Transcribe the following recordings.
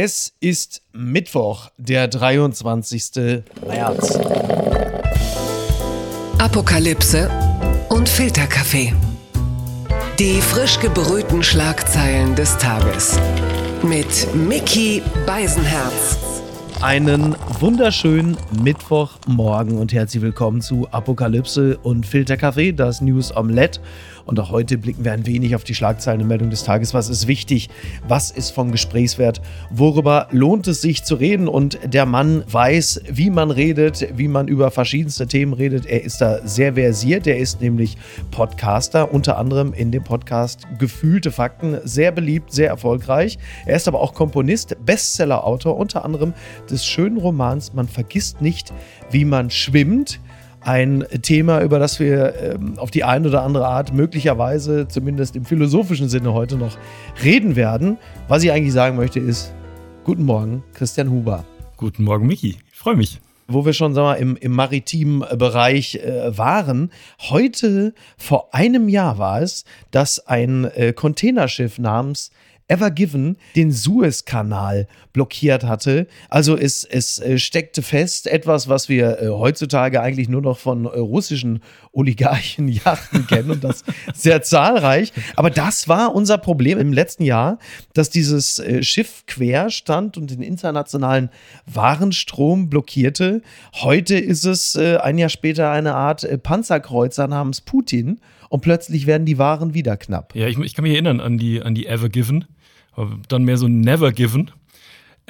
Es ist Mittwoch, der 23. März. Apokalypse und Filterkaffee. Die frisch gebrühten Schlagzeilen des Tages. Mit Mickey Beisenherz. Einen wunderschönen Mittwochmorgen und herzlich willkommen zu Apokalypse und Filterkaffee, das News Omelette. Und auch heute blicken wir ein wenig auf die Schlagzeilen und Meldung des Tages. Was ist wichtig? Was ist von Gesprächswert? Worüber lohnt es sich zu reden? Und der Mann weiß, wie man redet, wie man über verschiedenste Themen redet. Er ist da sehr versiert. Er ist nämlich Podcaster, unter anderem in dem Podcast Gefühlte Fakten. Sehr beliebt, sehr erfolgreich. Er ist aber auch Komponist, Bestsellerautor, unter anderem des schönen Romans Man vergisst nicht, wie man schwimmt ein Thema, über das wir ähm, auf die eine oder andere Art möglicherweise, zumindest im philosophischen Sinne heute noch reden werden. Was ich eigentlich sagen möchte ist, guten Morgen, Christian Huber. Guten Morgen, Miki. Ich freue mich. Wo wir schon sagen wir, im, im maritimen Bereich äh, waren. Heute, vor einem Jahr war es, dass ein äh, Containerschiff namens Ever Given den Suezkanal blockiert hatte. Also es, es äh, steckte fest, etwas, was wir äh, heutzutage eigentlich nur noch von äh, russischen Oligarchen Yachten kennen und das sehr zahlreich. Aber das war unser Problem im letzten Jahr, dass dieses Schiff quer stand und den internationalen Warenstrom blockierte. Heute ist es ein Jahr später eine Art Panzerkreuzer namens Putin und plötzlich werden die Waren wieder knapp. Ja, ich, ich kann mich erinnern an die, an die Ever Given dann mehr so Never Given.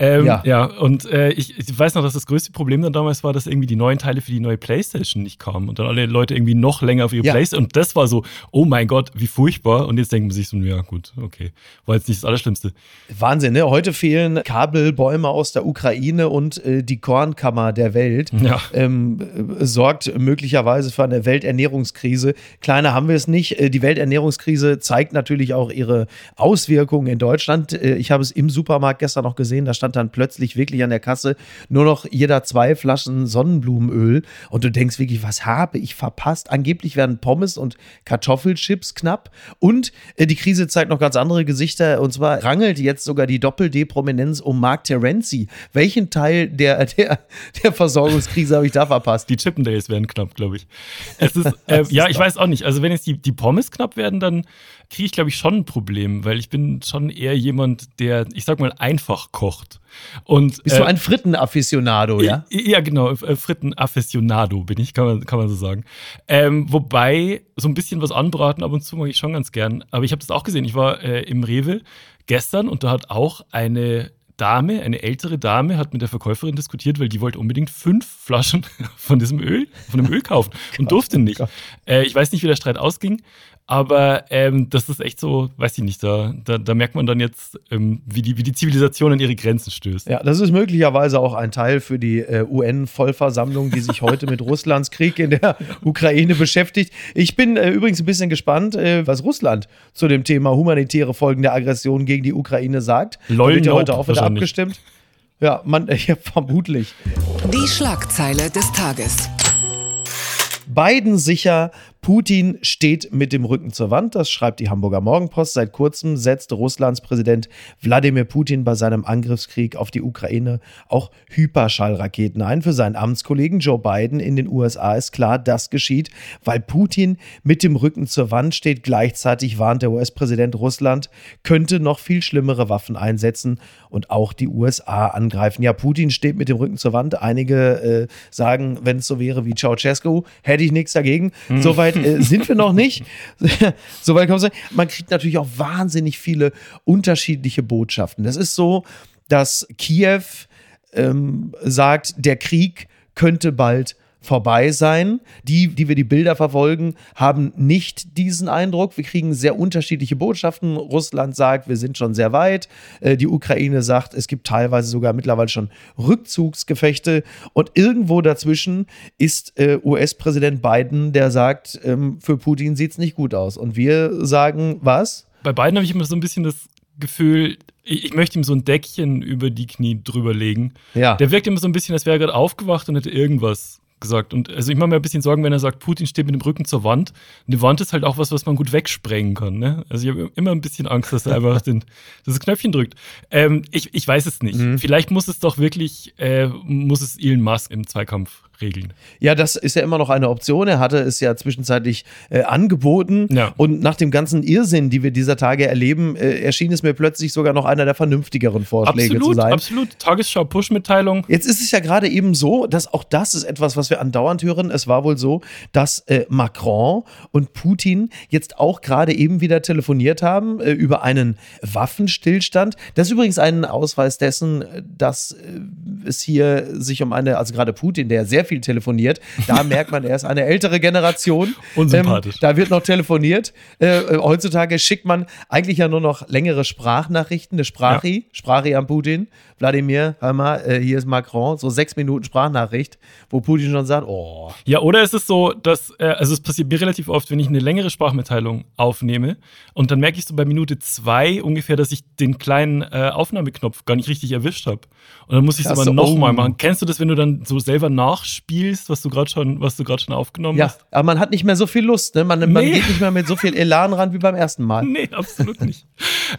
Ähm, ja. ja, und äh, ich, ich, weiß noch, dass das größte Problem dann damals war, dass irgendwie die neuen Teile für die neue Playstation nicht kamen und dann alle Leute irgendwie noch länger auf ihre ja. Playstation. Und das war so, oh mein Gott, wie furchtbar. Und jetzt denken man sich so, ja gut, okay. War jetzt nicht das Allerschlimmste. Wahnsinn, ne? Heute fehlen Kabelbäume aus der Ukraine und äh, die Kornkammer der Welt. Ja. Ähm, äh, sorgt möglicherweise für eine Welternährungskrise. Kleiner haben wir es nicht. Äh, die Welternährungskrise zeigt natürlich auch ihre Auswirkungen in Deutschland. Äh, ich habe es im Supermarkt gestern noch gesehen, da stand stand dann plötzlich wirklich an der Kasse nur noch jeder zwei Flaschen Sonnenblumenöl und du denkst wirklich, was habe ich verpasst? Angeblich werden Pommes und Kartoffelchips knapp und äh, die Krise zeigt noch ganz andere Gesichter und zwar rangelt jetzt sogar die Doppel-D-Prominenz um Mark Terenzi. Welchen Teil der, der, der Versorgungskrise habe ich da verpasst? Die Chippendales werden knapp, glaube ich. Es ist, äh, ja, ich weiß auch nicht. Also wenn jetzt die, die Pommes knapp werden, dann kriege ich, glaube ich, schon ein Problem, weil ich bin schon eher jemand, der, ich sag mal, einfach kocht. Und, Bist äh, du ein Frittenafficionado, ja? Ja, genau, äh, Frittenafficionado bin ich, kann man, kann man so sagen. Ähm, wobei, so ein bisschen was anbraten ab und zu mag ich schon ganz gern. Aber ich habe das auch gesehen. Ich war äh, im Rewe gestern und da hat auch eine Dame, eine ältere Dame, hat mit der Verkäuferin diskutiert, weil die wollte unbedingt fünf Flaschen von diesem Öl, von dem Öl kaufen und durfte nicht. Äh, ich weiß nicht, wie der Streit ausging, aber ähm, das ist echt so, weiß ich nicht, da, da, da merkt man dann jetzt, ähm, wie, die, wie die Zivilisation an ihre Grenzen stößt. Ja, das ist möglicherweise auch ein Teil für die äh, UN-Vollversammlung, die sich heute mit Russlands Krieg in der Ukraine beschäftigt. Ich bin äh, übrigens ein bisschen gespannt, äh, was Russland zu dem Thema humanitäre Folgen der Aggression gegen die Ukraine sagt. Lol, wird ja heute auch wieder abgestimmt. Ja, man, ja, vermutlich. Die Schlagzeile des Tages. Biden sicher, Putin steht mit dem Rücken zur Wand, das schreibt die Hamburger Morgenpost. Seit kurzem setzte Russlands Präsident Wladimir Putin bei seinem Angriffskrieg auf die Ukraine auch Hyperschallraketen ein. Für seinen Amtskollegen Joe Biden in den USA ist klar, das geschieht, weil Putin mit dem Rücken zur Wand steht. Gleichzeitig warnt der US-Präsident Russland, könnte noch viel schlimmere Waffen einsetzen und auch die USA angreifen. Ja, Putin steht mit dem Rücken zur Wand. Einige äh, sagen, wenn es so wäre wie Ceausescu, hätte ich nichts dagegen. Mhm. Soweit weit äh, sind wir noch nicht. so weit kommen wir. Man kriegt natürlich auch wahnsinnig viele unterschiedliche Botschaften. Das ist so, dass Kiew ähm, sagt, der Krieg könnte bald vorbei sein. Die, die wir die Bilder verfolgen, haben nicht diesen Eindruck. Wir kriegen sehr unterschiedliche Botschaften. Russland sagt, wir sind schon sehr weit. Äh, die Ukraine sagt, es gibt teilweise sogar mittlerweile schon Rückzugsgefechte. Und irgendwo dazwischen ist äh, US-Präsident Biden, der sagt, ähm, für Putin sieht es nicht gut aus. Und wir sagen, was? Bei Biden habe ich immer so ein bisschen das Gefühl, ich, möchte ihm so ein Deckchen über die Knie drüber legen. Ja. Der wirkt immer so ein bisschen, als wäre er gerade aufgewacht und hätte irgendwas gesagt. Und also ich mache mir ein bisschen Sorgen, wenn er sagt, Putin steht mit dem Rücken zur Wand. Eine Wand ist halt auch was, was man gut wegsprengen kann. Ne? Also ich habe immer ein bisschen Angst, dass er einfach den, das Knöpfchen drückt. Ähm, ich, ich weiß es nicht. Mhm. Vielleicht muss es doch wirklich, äh, muss es Elon Musk im Zweikampf regeln. Ja, das ist ja immer noch eine Option. Er hatte es ja zwischenzeitlich äh, angeboten. Ja. Und nach dem ganzen Irrsinn, die wir dieser Tage erleben, äh, erschien es mir plötzlich sogar noch einer der vernünftigeren Vorschläge absolut, zu sein. Absolut, Tagesschau-Push-Mitteilung. Jetzt ist es ja gerade eben so, dass auch das ist etwas, was wir andauernd hören. Es war wohl so, dass äh, Macron und Putin jetzt auch gerade eben wieder telefoniert haben äh, über einen Waffenstillstand. Das ist übrigens ein Ausweis dessen, dass äh, es hier sich um eine, also gerade Putin, der sehr viel telefoniert. Da merkt man, er ist eine ältere Generation. Unsympathisch. Ähm, da wird noch telefoniert. Äh, äh, heutzutage schickt man eigentlich ja nur noch längere Sprachnachrichten, eine Sprachi, ja. Sprachi an Putin. Wladimir, hör mal, äh, hier ist Macron, so sechs Minuten Sprachnachricht, wo Putin schon sagt, oh. Ja, oder ist es so, dass, äh, also es passiert mir relativ oft, wenn ich eine längere Sprachmitteilung aufnehme und dann merke ich so bei Minute zwei ungefähr, dass ich den kleinen äh, Aufnahmeknopf gar nicht richtig erwischt habe. Und dann muss ich es aber nochmal oh. machen. Kennst du das, wenn du dann so selber nachspielst, was du gerade schon, was du gerade schon aufgenommen ja, hast? Ja, aber man hat nicht mehr so viel Lust, ne? Man, nee. man geht nicht mehr mit so viel Elan ran wie beim ersten Mal. Nee, absolut nicht.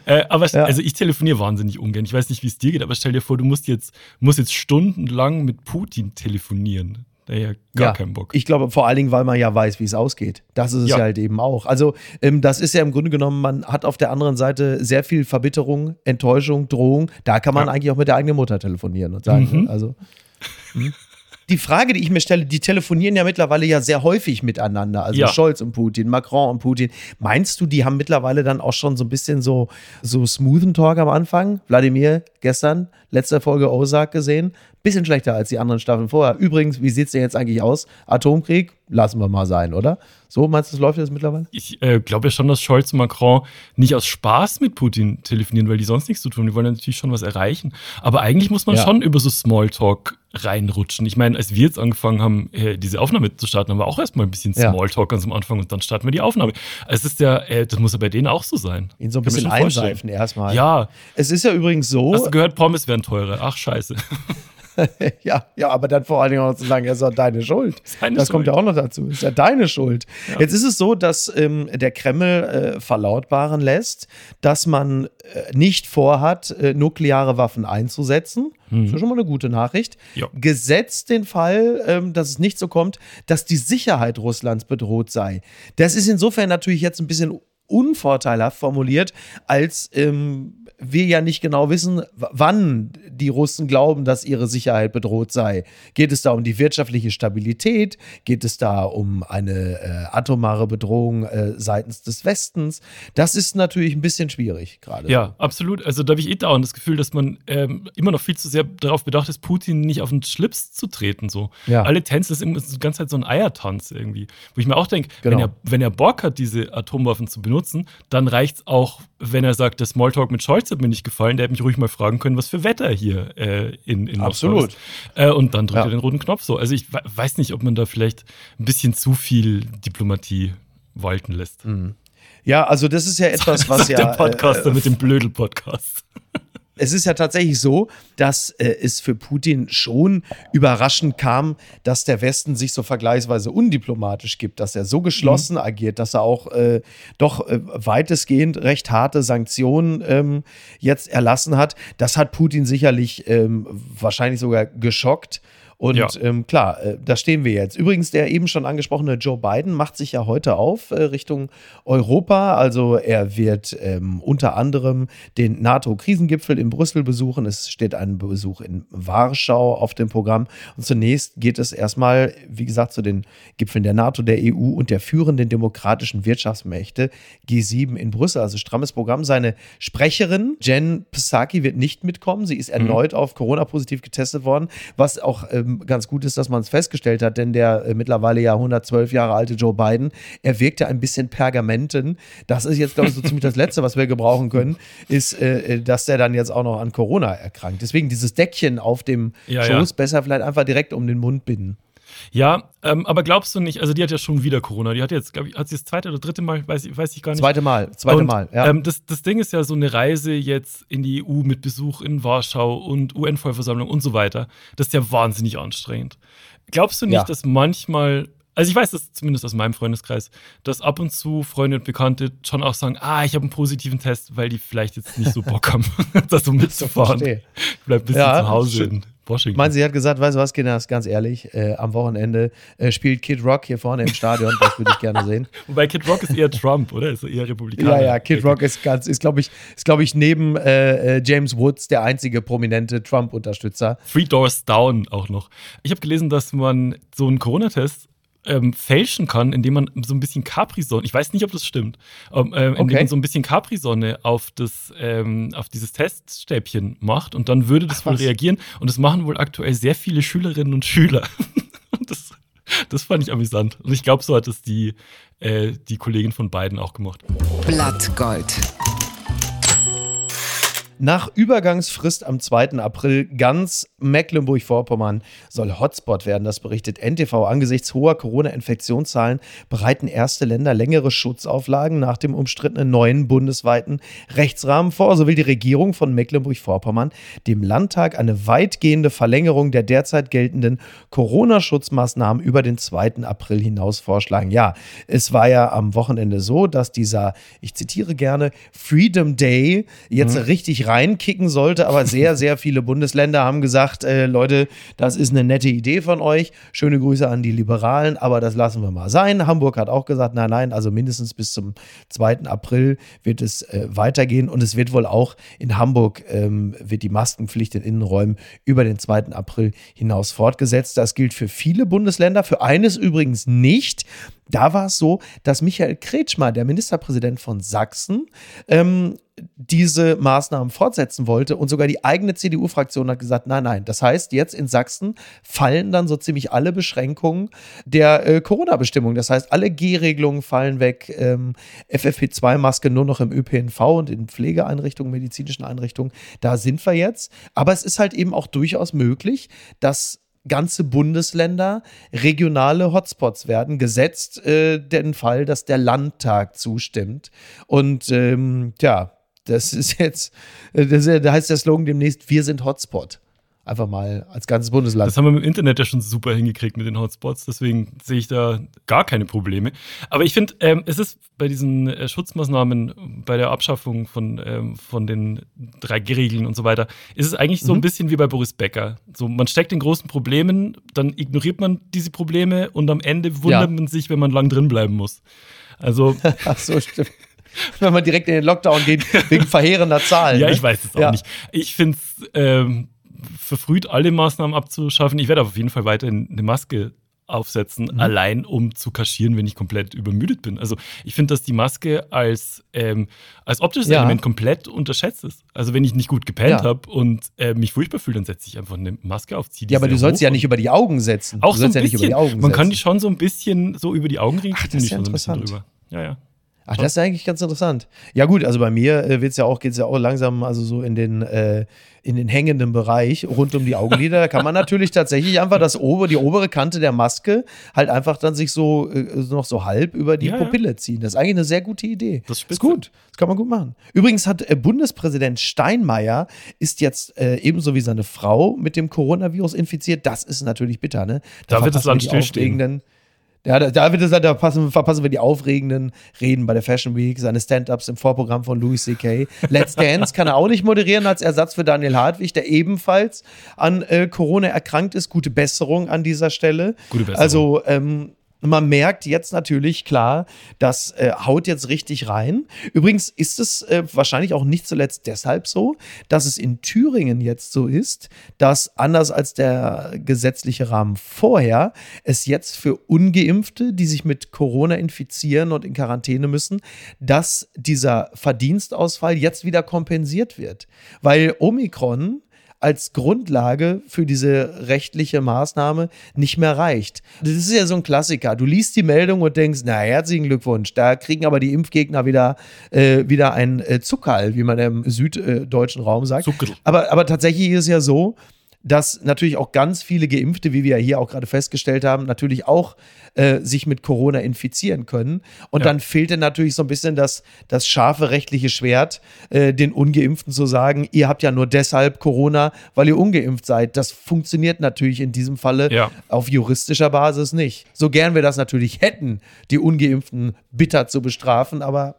äh, aber ja. also ich telefoniere wahnsinnig ungern. Ich weiß nicht, wie es dir geht, aber stell dir vor, du musst jetzt, musst jetzt stundenlang mit Putin telefonieren. Daher gar ja, keinen Bock. Ich glaube, vor allen Dingen, weil man ja weiß, wie es ausgeht. Das ist es ja. ja halt eben auch. Also, ähm, das ist ja im Grunde genommen, man hat auf der anderen Seite sehr viel Verbitterung, Enttäuschung, Drohung. Da kann man ja. eigentlich auch mit der eigenen Mutter telefonieren und sagen, mhm. also. Hm die Frage, die ich mir stelle, die telefonieren ja mittlerweile ja sehr häufig miteinander. Also ja. Scholz und Putin, Macron und Putin. Meinst du, die haben mittlerweile dann auch schon so ein bisschen so, so smoothen Talk am Anfang? Wladimir, gestern, letzte Folge Ozark gesehen. Bisschen schlechter als die anderen Staffeln vorher. Übrigens, wie sieht es denn jetzt eigentlich aus? Atomkrieg? Lassen wir mal sein, oder? So, meinst du, das läuft jetzt mittlerweile? Ich äh, glaube ja schon, dass Scholz und Macron nicht aus Spaß mit Putin telefonieren, weil die sonst nichts zu tun. Die wollen natürlich schon was erreichen. Aber eigentlich muss man ja. schon über so Smalltalk reinrutschen. Ich meine, als wir jetzt angefangen haben, äh, diese Aufnahme zu starten, haben wir auch erstmal ein bisschen Smalltalk ja. ganz am Anfang und dann starten wir die Aufnahme. Es ist ja, äh, das muss ja bei denen auch so sein. Ihn so ein bisschen einseifen erstmal. Ja. Es ist ja übrigens so. Hast du gehört, Pommes werden teurer. Ach, scheiße. ja, ja, aber dann vor allen Dingen auch zu sagen, es ist deine Schuld. Seine das Schuld. kommt ja auch noch dazu. Es ist ja deine Schuld. Ja. Jetzt ist es so, dass ähm, der Kreml äh, verlautbaren lässt, dass man äh, nicht vorhat, äh, nukleare Waffen einzusetzen. Mhm. Das ist ja schon mal eine gute Nachricht. Ja. Gesetzt den Fall, ähm, dass es nicht so kommt, dass die Sicherheit Russlands bedroht sei. Das ist insofern natürlich jetzt ein bisschen unvorteilhaft formuliert, als ähm, wir ja nicht genau wissen, wann die Russen glauben, dass ihre Sicherheit bedroht sei. Geht es da um die wirtschaftliche Stabilität? Geht es da um eine äh, atomare Bedrohung äh, seitens des Westens? Das ist natürlich ein bisschen schwierig gerade. Ja, absolut. Also da habe ich eh dauernd das Gefühl, dass man ähm, immer noch viel zu sehr darauf bedacht ist, Putin nicht auf den Schlips zu treten. So. Ja. Alle Tänze ist die ganze Zeit so ein Eiertanz irgendwie. Wo ich mir auch denke, genau. wenn, er, wenn er Bock hat, diese Atomwaffen zu benutzen, dann reicht es auch, wenn er sagt, der Smalltalk mit Scholz hat mir nicht gefallen, der hätte mich ruhig mal fragen können, was für Wetter hier äh, in, in Absolut. Äh, und dann drückt ja. er den roten Knopf so. Also ich weiß nicht, ob man da vielleicht ein bisschen zu viel Diplomatie walten lässt. Mhm. Ja, also das ist ja etwas, was ja. Der Podcaster äh, mit dem Blödel-Podcast es ist ja tatsächlich so, dass äh, es für Putin schon überraschend kam, dass der Westen sich so vergleichsweise undiplomatisch gibt, dass er so geschlossen mhm. agiert, dass er auch äh, doch äh, weitestgehend recht harte Sanktionen ähm, jetzt erlassen hat. Das hat Putin sicherlich ähm, wahrscheinlich sogar geschockt. Und ja. ähm, klar, äh, da stehen wir jetzt. Übrigens, der eben schon angesprochene Joe Biden macht sich ja heute auf äh, Richtung Europa. Also er wird ähm, unter anderem den NATO-Krisengipfel in Brüssel besuchen. Es steht ein Besuch in Warschau auf dem Programm. Und zunächst geht es erstmal, wie gesagt, zu den Gipfeln der NATO, der EU und der führenden demokratischen Wirtschaftsmächte G7 in Brüssel. Also strammes Programm. Seine Sprecherin Jen Psaki wird nicht mitkommen. Sie ist mhm. erneut mhm. auf Corona positiv getestet worden, was auch ähm, ganz gut ist, dass man es festgestellt hat, denn der äh, mittlerweile ja 112 Jahre alte Joe Biden, er wirkte ein bisschen pergamenten. Das ist jetzt, glaube ich, so ziemlich das Letzte, was wir gebrauchen können, ist, äh, äh, dass der dann jetzt auch noch an Corona erkrankt. Deswegen dieses Deckchen auf dem ja, Schoß ja. besser vielleicht einfach direkt um den Mund binden. Ja, ähm, aber glaubst du nicht, also die hat ja schon wieder Corona, die hat jetzt, glaube ich, hat sie das zweite oder dritte Mal, weiß, ich, weiß ich gar nicht. Zweite Mal, zweite und, Mal, ja. Ähm, das, das Ding ist ja so eine Reise jetzt in die EU mit Besuch in Warschau und UN-Vollversammlung und so weiter. Das ist ja wahnsinnig anstrengend. Glaubst du nicht, Ja. dass manchmal, also ich weiß das zumindest aus meinem Freundeskreis, dass ab und zu Freunde und Bekannte schon auch sagen, ah, ich habe einen positiven Test, weil die vielleicht jetzt nicht so Bock haben, das so mitzufahren. Ich bleib ein bisschen Ja, zu Hause in Washington. Meinen Sie hat gesagt, weißt du was, Kinders, ganz ehrlich, äh, am Wochenende äh, spielt Kid Rock hier vorne im Stadion, das würde ich gerne sehen. Wobei Kid Rock ist eher Trump, oder? Ist er eher Republikaner? Ja, ja, Kid Rock ist ganz, ist glaube ich, ist glaube ich neben äh, äh, James Woods der einzige prominente Trump-Unterstützer. Three Doors Down auch noch. Ich habe gelesen, dass man so einen Corona-Test ähm, fälschen kann, indem man so ein bisschen Capri-Sonne, ich weiß nicht, ob das stimmt, ähm, indem Okay. man so ein bisschen Capri-Sonne auf, das, ähm, auf dieses Teststäbchen macht und dann würde das Ach, wohl was? reagieren. Und das machen wohl aktuell sehr viele Schülerinnen und Schüler. und das, das fand ich amüsant. Und ich glaube, so hat es die, äh, die Kollegin von beiden auch gemacht. Blattgold. Nach Übergangsfrist am 2. April ganz Mecklenburg-Vorpommern soll Hotspot werden. Das berichtet NTV. Angesichts hoher Corona-Infektionszahlen bereiten erste Länder längere Schutzauflagen nach dem umstrittenen neuen bundesweiten Rechtsrahmen vor. So will die Regierung von Mecklenburg-Vorpommern dem Landtag eine weitgehende Verlängerung der derzeit geltenden Corona-Schutzmaßnahmen über den 2. April hinaus vorschlagen. Ja, es war ja am Wochenende so, dass dieser, ich zitiere gerne, Freedom Day jetzt richtig reinkicken sollte, aber sehr, sehr viele Bundesländer haben gesagt, äh, Leute, das ist eine nette Idee von euch. Schöne Grüße an die Liberalen, aber das lassen wir mal sein. Hamburg hat auch gesagt, nein, nein, also mindestens bis zum 2. April wird es äh, weitergehen und es wird wohl auch in Hamburg ähm, wird die Maskenpflicht in Innenräumen über den 2. April hinaus fortgesetzt. Das gilt für viele Bundesländer, für eines übrigens nicht. Da war es so, dass Michael Kretschmer, der Ministerpräsident von Sachsen, ähm, diese Maßnahmen fortsetzen wollte und sogar die eigene CDU-Fraktion hat gesagt, nein, nein. Das heißt, jetzt in Sachsen fallen dann so ziemlich alle Beschränkungen der äh, Corona-Bestimmung. Das heißt, alle G-Regelungen fallen weg, ähm, FFP2-Maske nur noch im ÖPNV und in Pflegeeinrichtungen, medizinischen Einrichtungen. Da sind wir jetzt. Aber es ist halt eben auch durchaus möglich, dass ganze Bundesländer regionale Hotspots werden, gesetzt äh, den Fall, dass der Landtag zustimmt. Und ähm, ja, das ist jetzt, äh, das heißt der Slogan demnächst, wir sind Hotspot. Einfach mal als ganzes Bundesland. Das haben wir im Internet ja schon super hingekriegt mit den Hotspots, deswegen sehe ich da gar keine Probleme. Aber ich finde, ähm, es ist bei diesen äh, Schutzmaßnahmen, bei der Abschaffung von, ähm, von den 3G-Regeln und so weiter, ist es eigentlich so ein bisschen wie bei Boris Becker. So, man steckt in großen Problemen, dann ignoriert man diese Probleme und am Ende wundert Ja. man sich, wenn man lang drin bleiben muss. Also, Ach so, stimmt. Wenn man direkt in den Lockdown geht, wegen verheerender Zahlen. ja, ne? ich weiß es auch Ja. nicht. Ich finde es ähm, verfrüht, alle Maßnahmen abzuschaffen. Ich werde auf jeden Fall weiterhin eine Maske aufsetzen, Mhm. allein um zu kaschieren, wenn ich komplett übermüdet bin. Also ich finde, dass die Maske als, ähm, als optisches Ja. Element komplett unterschätzt ist. Also wenn ich nicht gut gepennt Ja. habe und äh, mich furchtbar fühle, dann setze ich einfach eine Maske auf. Ja, aber du sollst sie ja nicht über die Augen setzen. auch du so ein ja bisschen. über die Augen Man kann setzen. die schon so ein bisschen so über die Augen Ach, kriegen. das ist ja interessant. drüber. Ja, ja. Ach, das ist eigentlich ganz interessant. Ja, gut, also bei mir äh, wird's ja auch, geht's ja auch langsam, also so in den, äh, in den hängenden Bereich rund um die Augenlider. Da kann man natürlich tatsächlich einfach das ober, die obere Kante der Maske halt einfach dann sich so äh, noch so halb über die Ja. Pupille ziehen. Das ist eigentlich eine sehr gute Idee. Das ist gut. Das kann man gut machen. Übrigens hat äh, Bundespräsident Steinmeier ist jetzt äh, ebenso wie seine Frau mit dem Coronavirus infiziert. Das ist natürlich bitter, ne? Da wird das verpassen wir Land die stillstehen. Ja, da, wird es, da passen, verpassen wir die aufregenden Reden bei der Fashion Week, seine Stand-Ups im Vorprogramm von Louis C.K. Let's Dance kann er auch nicht moderieren als Ersatz für Daniel Hartwig, der ebenfalls an äh, Corona erkrankt ist. Gute Besserung an dieser Stelle. Gute Besserung. Also, ähm, man merkt jetzt natürlich klar, das äh, haut jetzt richtig rein. Übrigens ist es äh, wahrscheinlich auch nicht zuletzt deshalb so, dass es in Thüringen jetzt so ist, dass anders als der gesetzliche Rahmen vorher, es jetzt für ungeimpfte, die sich mit Corona infizieren und in Quarantäne müssen, dass dieser Verdienstausfall jetzt wieder kompensiert wird. Weil Omikron als Grundlage für diese rechtliche Maßnahme nicht mehr reicht. Das ist ja so ein Klassiker. Du liest die Meldung und denkst, na, herzlichen Glückwunsch, da kriegen aber die Impfgegner wieder, äh, wieder ein äh, Zuckerl, wie man im süddeutschen Raum sagt. Zuckerl. Aber, aber tatsächlich ist es ja so, dass natürlich auch ganz viele Geimpfte, wie wir ja hier auch gerade festgestellt haben, natürlich auch äh, sich mit Corona infizieren können. Und ja. dann fehlte natürlich so ein bisschen das, das scharfe rechtliche Schwert, äh, den Ungeimpften zu sagen, ihr habt ja nur deshalb Corona, weil ihr ungeimpft seid. Das funktioniert natürlich in diesem Falle ja. auf juristischer Basis nicht. So gern wir das natürlich hätten, die Ungeimpften bitter zu bestrafen, aber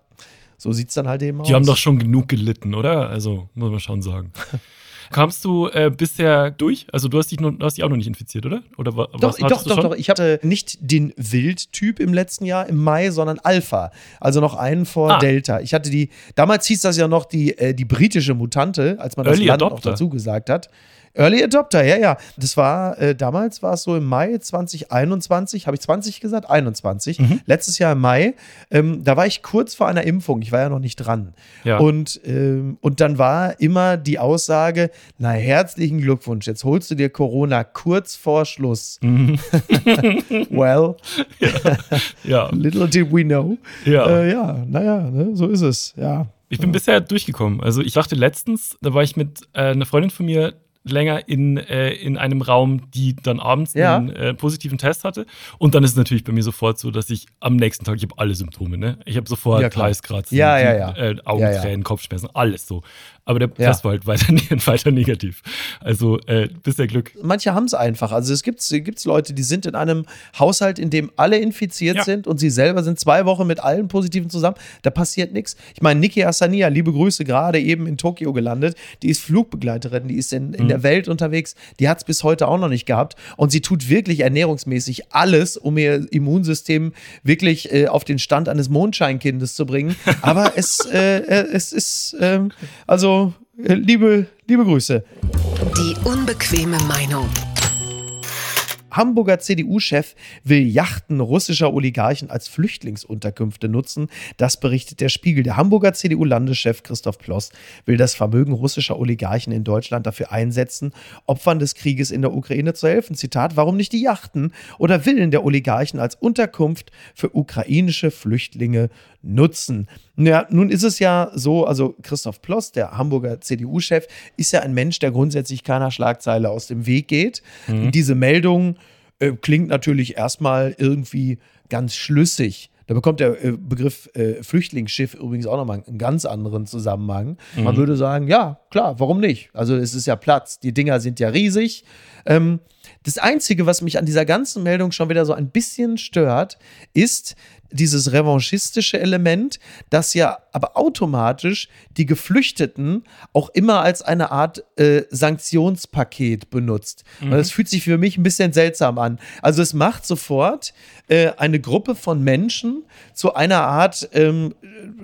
so sieht es dann halt eben aus. Die haben doch schon genug gelitten, oder? Also, muss man schon sagen. Kamst du äh, bisher durch? Also du hast dich, noch, hast dich auch noch nicht infiziert, oder? Oder was, doch, doch, doch, doch. Ich hatte nicht den Wildtyp im letzten Jahr im Mai, sondern Alpha. Also noch einen vor ah. Delta. Ich hatte die, damals hieß das ja noch die, äh, die britische Mutante, als man das Early Land Adopter. auch dazu gesagt hat. Early Adopter, ja, ja. Das war, äh, damals war es so im Mai 2021, habe ich 20 gesagt? 21. Mhm. Letztes Jahr im Mai. Ähm, da war ich kurz vor einer Impfung. Ich war ja noch nicht dran. Ja. Und, ähm, und dann war immer die Aussage: Na, herzlichen Glückwunsch, jetzt holst du dir Corona kurz vor Schluss. Mhm. well, ja. ja. little did we know. Ja, äh, ja naja, ne, so ist es, ja. Ich bin bisher durchgekommen. Also ich dachte letztens, da war ich mit äh, einer Freundin von mir länger in, äh, in einem Raum, die dann abends ja. einen äh, positiven Test hatte. Und dann ist es natürlich bei mir sofort so, dass ich am nächsten Tag, ich habe alle Symptome, ne? Ich habe sofort ja, Heißkratzen, ja, ja, ja. Äh, Augentränen, Kopfschmerzen, alles so. Aber der ja. Test war halt weiter, weiter negativ. Also äh, bisher Glück. Manche haben es einfach. Also es gibt gibt's Leute, die sind in einem Haushalt, in dem alle infiziert ja. sind und sie selber sind zwei Wochen mit allen Positiven zusammen. Da passiert nichts. Ich meine, Niki Asania, liebe Grüße, gerade eben in Tokio gelandet. Die ist Flugbegleiterin, die ist in, in mhm. der Welt unterwegs. Die hat es bis heute auch noch nicht gehabt. Und sie tut wirklich ernährungsmäßig alles, um ihr Immunsystem wirklich äh, auf den Stand eines Mondscheinkindes zu bringen. Aber es, äh, äh es ist, ähm, also äh, liebe, liebe Grüße. Die unbequeme Meinung. Hamburger CDU-Chef will Yachten russischer Oligarchen als Flüchtlingsunterkünfte nutzen. Das berichtet der Spiegel. Der Hamburger CDU-Landeschef Christoph Ploss will das Vermögen russischer Oligarchen in Deutschland dafür einsetzen, Opfern des Krieges in der Ukraine zu helfen. Zitat, warum nicht die Yachten oder Villen der Oligarchen als Unterkunft für ukrainische Flüchtlinge nutzen? Ja, nun ist es ja so, also Christoph Ploss, der Hamburger CDU-Chef, ist ja ein Mensch, der grundsätzlich keiner Schlagzeile aus dem Weg geht. Mhm. Diese Meldung äh, klingt natürlich erstmal irgendwie ganz schlüssig. Da bekommt der äh, Begriff äh, Flüchtlingsschiff übrigens auch nochmal einen ganz anderen Zusammenhang. Mhm. Man würde sagen, ja, klar, warum nicht? Also es ist ja Platz, die Dinger sind ja riesig. Ähm, das Einzige, was mich an dieser ganzen Meldung schon wieder so ein bisschen stört, ist, dieses revanchistische Element, das ja aber automatisch die Geflüchteten auch immer als eine Art äh, Sanktionspaket benutzt. Mhm. Und das fühlt sich für mich ein bisschen seltsam an. Also es macht sofort äh, eine Gruppe von Menschen zu einer Art ähm,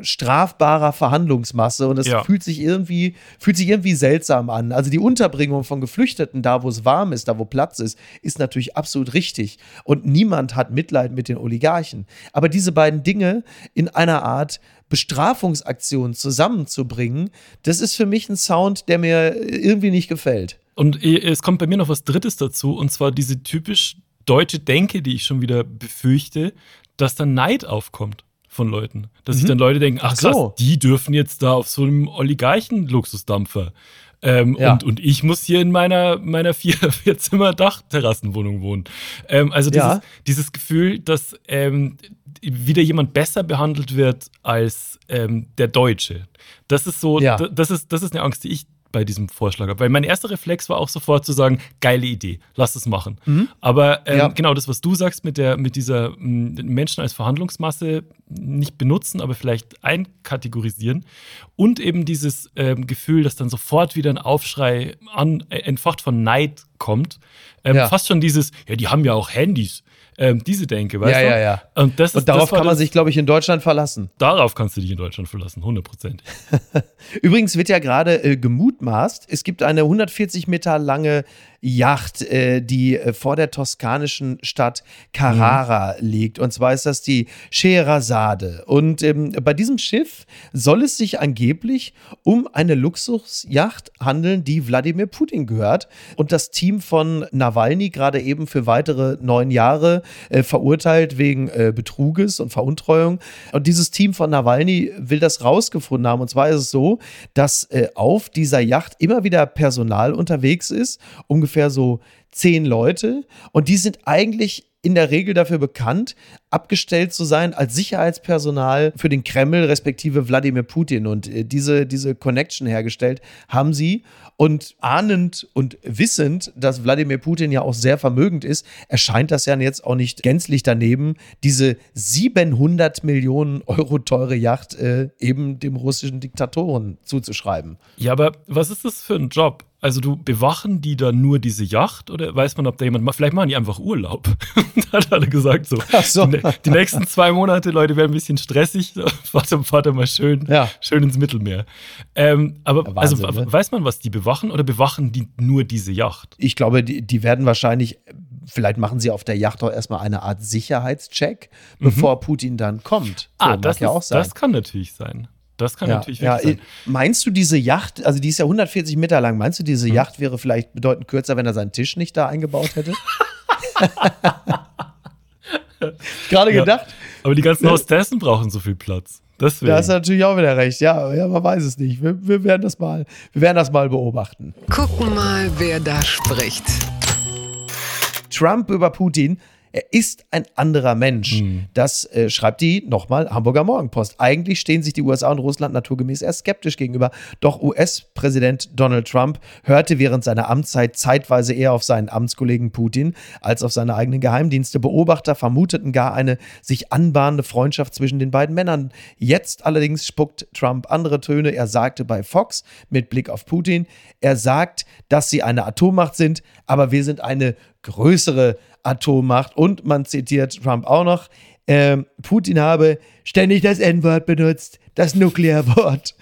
strafbarer Verhandlungsmasse und es ja. fühlt sich irgendwie fühlt sich irgendwie seltsam an. Also die Unterbringung von Geflüchteten da, wo es warm ist, da wo Platz ist, ist natürlich absolut richtig und niemand hat Mitleid mit den Oligarchen. Aber diese beiden Dinge in einer Art Bestrafungsaktion zusammenzubringen, das ist für mich ein Sound, der mir irgendwie nicht gefällt. Und es kommt bei mir noch was Drittes dazu, und zwar diese typisch deutsche Denke, die ich schon wieder befürchte, dass dann Neid aufkommt von Leuten. Dass mhm. sich dann Leute denken, ach, ach krass, so. die dürfen jetzt da auf so einem Oligarchen-Luxusdampfer. Ähm, ja. und, und ich muss hier in meiner, meiner vier, vier Zimmer Dachterrassenwohnung wohnen. Ähm, also dieses, ja. dieses Gefühl, dass ähm, wieder jemand besser behandelt wird als ähm, der Deutsche. Das ist so, ja. das, ist, das ist eine Angst, die ich bei diesem Vorschlag habe. Weil mein erster Reflex war auch sofort zu sagen, geile Idee, lass es machen. Mhm. Aber ähm, ja. genau das, was du sagst mit, der, mit dieser Menschen als Verhandlungsmasse nicht benutzen, aber vielleicht einkategorisieren und eben dieses ähm, Gefühl, dass dann sofort wieder ein Aufschrei an, äh, entfacht von Neid kommt. Ähm, ja. Fast schon dieses, ja, die haben ja auch Handys ähm, diese Denke, weißt ja, du? Ja, ja, Und, das ist, Und darauf das kann man sich, glaube ich, in Deutschland verlassen. Darauf kannst du dich in Deutschland verlassen, 100%. Übrigens wird ja gerade äh, gemutmaßt, es gibt eine 140 Meter lange Yacht, äh, die äh, vor der toskanischen Stadt Carrara mhm. liegt. Und zwar ist das die Scheherazade. Und ähm, bei diesem Schiff soll es sich angeblich um eine Luxusjacht handeln, die Wladimir Putin gehört. Und das Team von Nawalny gerade eben für weitere neun Jahre äh, verurteilt wegen äh, Betruges und Veruntreuung. Und dieses Team von Nawalny will das rausgefunden haben. Und zwar ist es so, dass äh, auf dieser Yacht immer wieder Personal unterwegs ist, ungefähr so zehn Leute. Und die sind eigentlich in der Regel dafür bekannt, abgestellt zu sein als Sicherheitspersonal für den Kreml respektive Wladimir Putin. Und äh, diese, diese Connection hergestellt haben sie. Und ahnend und wissend, dass Wladimir Putin ja auch sehr vermögend ist, erscheint das ja jetzt auch nicht gänzlich daneben, diese 700 Millionen Euro teure Yacht äh, eben dem russischen Diktatoren zuzuschreiben. Ja, aber was ist das für ein Job? Also du bewachen die da nur diese Yacht oder weiß man, ob da jemand macht? Vielleicht machen die einfach Urlaub. da hat er gesagt so. so. Die, die, nächsten zwei Monate, Leute, werden ein bisschen stressig. Fahrt, fahrt mal schön, ja. schön ins Mittelmeer. Ähm, aber also, Wahnsinn, also ne? weiß man, was die bewachen oder bewachen die nur diese Yacht? Ich glaube, die, die werden wahrscheinlich vielleicht machen sie auf der Yacht auch erstmal eine Art Sicherheitscheck, mhm. bevor Putin dann kommt. Ah, so, ah, das, ja ist, das kann natürlich sein. Das kann ja, natürlich ja, sein. Meinst du diese Yacht, also die ist ja 140 Meter lang, meinst du, diese hm. Yacht wäre vielleicht bedeutend kürzer, wenn er seinen Tisch nicht da eingebaut hätte? Gerade ja, gedacht. Aber die ganzen Hostessen brauchen so viel Platz. Deswegen. Da hast du natürlich auch wieder recht. Ja, ja man weiß es nicht. Wir, wir, werden das mal, wir werden das mal beobachten. Gucken mal, wer da spricht. Trump über Putin er ist ein anderer Mensch. Mhm. Das äh, schreibt die nochmal Hamburger Morgenpost. Eigentlich stehen sich die USA und Russland naturgemäß eher skeptisch gegenüber. Doch US-Präsident Donald Trump hörte während seiner Amtszeit zeitweise eher auf seinen Amtskollegen Putin als auf seine eigenen Geheimdienste. Beobachter vermuteten gar eine sich anbahnende Freundschaft zwischen den beiden Männern. Jetzt allerdings spuckt Trump andere Töne. Er sagte bei Fox mit Blick auf Putin, er sagt, dass sie eine Atommacht sind, aber wir sind eine größere Atommacht. Und man zitiert Trump auch noch, äh, Putin habe ständig das N-Wort benutzt, das Nuklearwort.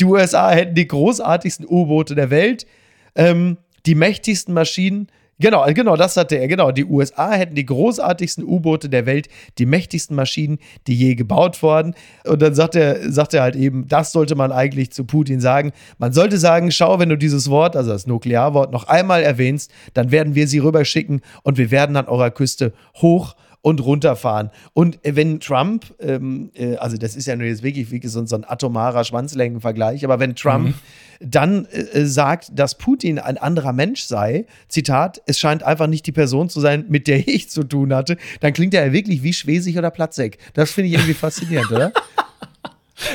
Die USA hätten die großartigsten U-Boote der Welt, ähm, die mächtigsten Maschinen Genau, genau, das hatte er. Genau, die USA hätten die großartigsten U-Boote der Welt, die mächtigsten Maschinen, die je gebaut wurden. Und dann sagt er, sagt er halt eben, das sollte man eigentlich zu Putin sagen. Man sollte sagen, schau, wenn du dieses Wort, also das Nuklearwort, noch einmal erwähnst, dann werden wir sie rüberschicken und wir werden an eurer Küste hoch und runterfahren. Und wenn Trump, ähm, äh, also das ist ja nur jetzt wirklich, wirklich so, so ein atomarer Schwanzlängenvergleich, aber wenn Trump mhm. dann äh, sagt, dass Putin ein anderer Mensch sei, Zitat, es scheint einfach nicht die Person zu sein, mit der ich zu tun hatte, dann klingt er ja wirklich wie Schwesig oder Platzek. Das finde ich irgendwie faszinierend, oder?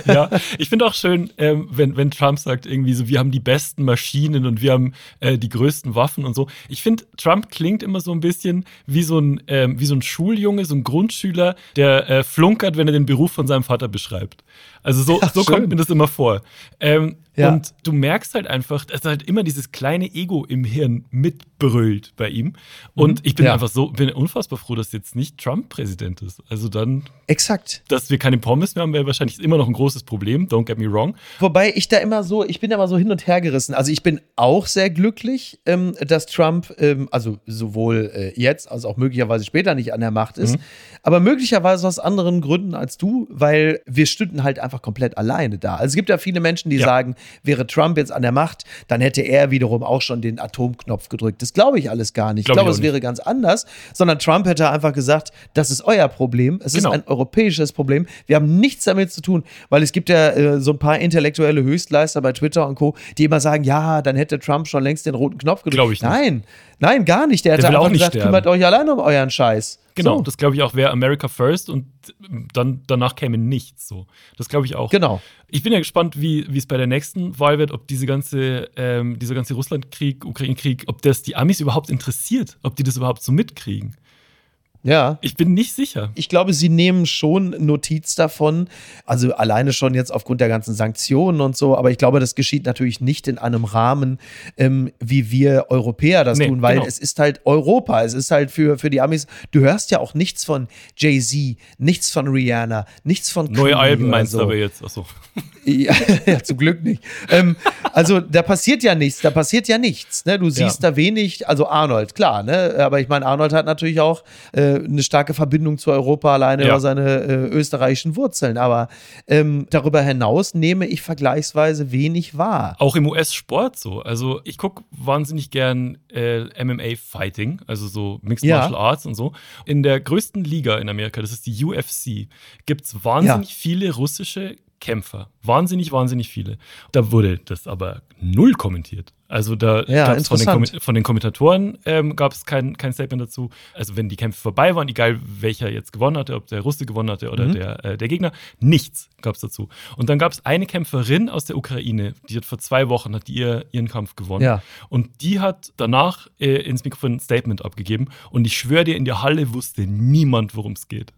Ja, ich finde auch schön, ähm, wenn, wenn Trump sagt irgendwie so, wir haben die besten Maschinen und wir haben äh, die größten Waffen und so. Ich finde, Trump klingt immer so ein bisschen wie so ein, ähm, wie so ein Schuljunge, so ein Grundschüler, der äh, flunkert, wenn er den Beruf von seinem Vater beschreibt. Also so, ja, so kommt mir das immer vor. Ähm, ja. Und du merkst halt einfach, dass halt immer dieses kleine Ego im Hirn mitbrüllt bei ihm. Und mhm. ich bin ja. einfach so, bin unfassbar froh, dass jetzt nicht Trump Präsident ist. Also dann. Exakt. Dass wir keine Pommes mehr haben, wäre wahrscheinlich immer noch ein großes Problem. Don't get me wrong. Wobei ich da immer so, ich bin da immer so hin und her gerissen. Also ich bin auch sehr glücklich, ähm, dass Trump, ähm, also sowohl äh, jetzt als auch möglicherweise später nicht an der Macht ist. Mhm. Aber möglicherweise aus anderen Gründen als du, weil wir stünden halt einfach komplett alleine da. Also es gibt ja viele Menschen, die ja. sagen, wäre Trump jetzt an der Macht, dann hätte er wiederum auch schon den Atomknopf gedrückt. Das glaube ich alles gar nicht. Glaub ich glaube, es wäre ganz anders, sondern Trump hätte einfach gesagt, das ist euer Problem. Es genau. ist ein europäisches Problem. Wir haben nichts damit zu tun, weil es gibt ja äh, so ein paar intellektuelle Höchstleister bei Twitter und Co., die immer sagen, ja, dann hätte Trump schon längst den roten Knopf gedrückt. Glaube ich nicht. Nein, nein, gar nicht. Der, der hat einfach gesagt, sterben. kümmert euch alleine um euren Scheiß. Genau, so. das glaube ich auch wäre America First und dann danach käme nichts. So, das glaube ich auch. Genau. Ich bin ja gespannt, wie es bei der nächsten Wahl wird, ob diese ganze, ähm, dieser ganze Russlandkrieg, Ukraine-Krieg, ob das die Amis überhaupt interessiert, ob die das überhaupt so mitkriegen. Ja. Ich bin nicht sicher. Ich glaube, sie nehmen schon Notiz davon. Also alleine schon jetzt aufgrund der ganzen Sanktionen und so. Aber ich glaube, das geschieht natürlich nicht in einem Rahmen, ähm, wie wir Europäer das Nee, tun, weil genau. es ist halt Europa. Es ist halt für, für die Amis. Du hörst ja auch nichts von Jay-Z, nichts von Rihanna, nichts von Neue Queen Alben meinst so. du aber jetzt. Achso. Ja, ja, zum Glück nicht. Ähm, also da passiert ja nichts, da passiert ja nichts. Ne? Du siehst Ja. da wenig, also Arnold, klar, ne? aber ich meine, Arnold hat natürlich auch äh, eine starke Verbindung zu Europa alleine Ja. über seine äh, österreichischen Wurzeln. Aber ähm, darüber hinaus nehme ich vergleichsweise wenig wahr. Auch im US-Sport so. Also ich gucke wahnsinnig gern äh, MMA-Fighting, also so Mixed Ja. Martial Arts und so. In der größten Liga in Amerika, das ist die UFC, gibt es wahnsinnig Ja. viele russische Kämpfer. Wahnsinnig, wahnsinnig viele. Da wurde das aber null kommentiert. Also da Ja, von, den interessant. Kommi- von den Kommentatoren ähm, gab es kein, kein Statement dazu. Also wenn die Kämpfe vorbei waren, egal welcher jetzt gewonnen hatte, ob der Russe gewonnen hatte oder Mhm. der, äh, der Gegner, nichts gab es dazu. Und dann gab es eine Kämpferin aus der Ukraine, die hat vor zwei Wochen hat ihr, ihren Kampf gewonnen. Ja. Und die hat danach äh, ins Mikrofon ein Statement abgegeben. Und ich schwöre dir, in der Halle wusste niemand, worum es geht.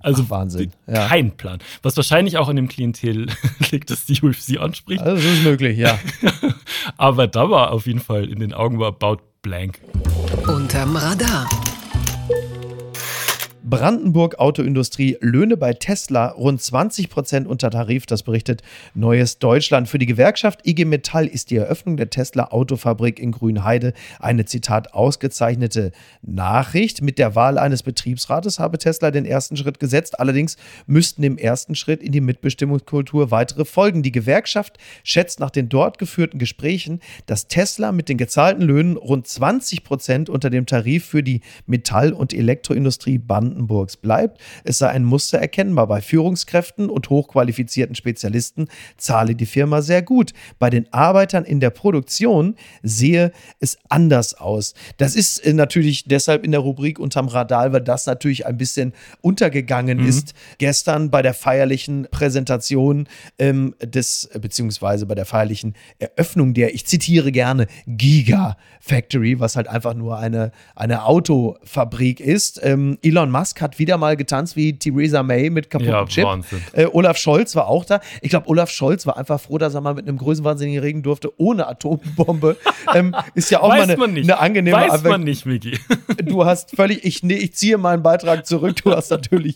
Also Ach, Wahnsinn, ja. kein Plan. Was wahrscheinlich auch an dem Klientel liegt, das die UFC anspricht. Also das ist möglich, ja. Aber da war auf jeden Fall in den Augen war about blank. Unterm Radar. Brandenburg Autoindustrie Löhne bei Tesla rund 20 Prozent unter Tarif, das berichtet Neues Deutschland. Für die Gewerkschaft IG Metall ist die Eröffnung der Tesla Autofabrik in Grünheide eine Zitat ausgezeichnete Nachricht. Mit der Wahl eines Betriebsrates habe Tesla den ersten Schritt gesetzt. Allerdings müssten im ersten Schritt in die Mitbestimmungskultur weitere folgen. Die Gewerkschaft schätzt nach den dort geführten Gesprächen, dass Tesla mit den gezahlten Löhnen rund 20 Prozent unter dem Tarif für die Metall- und Elektroindustrie Brandenburgs bleibt. Es sei ein Muster erkennbar. Bei Führungskräften und hochqualifizierten Spezialisten zahle die Firma sehr gut. Bei den Arbeitern in der Produktion sehe es anders aus. Das ist äh, natürlich deshalb in der Rubrik unterm Radar, weil das natürlich ein bisschen untergegangen ist. Gestern bei der feierlichen Präsentation ähm, des, äh, beziehungsweise bei der feierlichen Eröffnung der, ich zitiere gerne, Giga Factory, was halt einfach nur eine, eine Autofabrik ist. Ähm, Elon Musk hat wieder mal getanzt wie Theresa May mit kaputten Ja, Chip. Wahnsinn. Äh, Olaf Scholz war auch da. Ich glaube, Olaf Scholz war einfach froh, dass er mal mit einem Größenwahnsinnigen reden durfte, ohne Atombombe. ähm, ist ja auch mal Weiß eine, man nicht. eine angenehme Weiß Abwechslung. man nicht, Miki. Du hast völlig, ich, nee, ich ziehe meinen Beitrag zurück. Du hast natürlich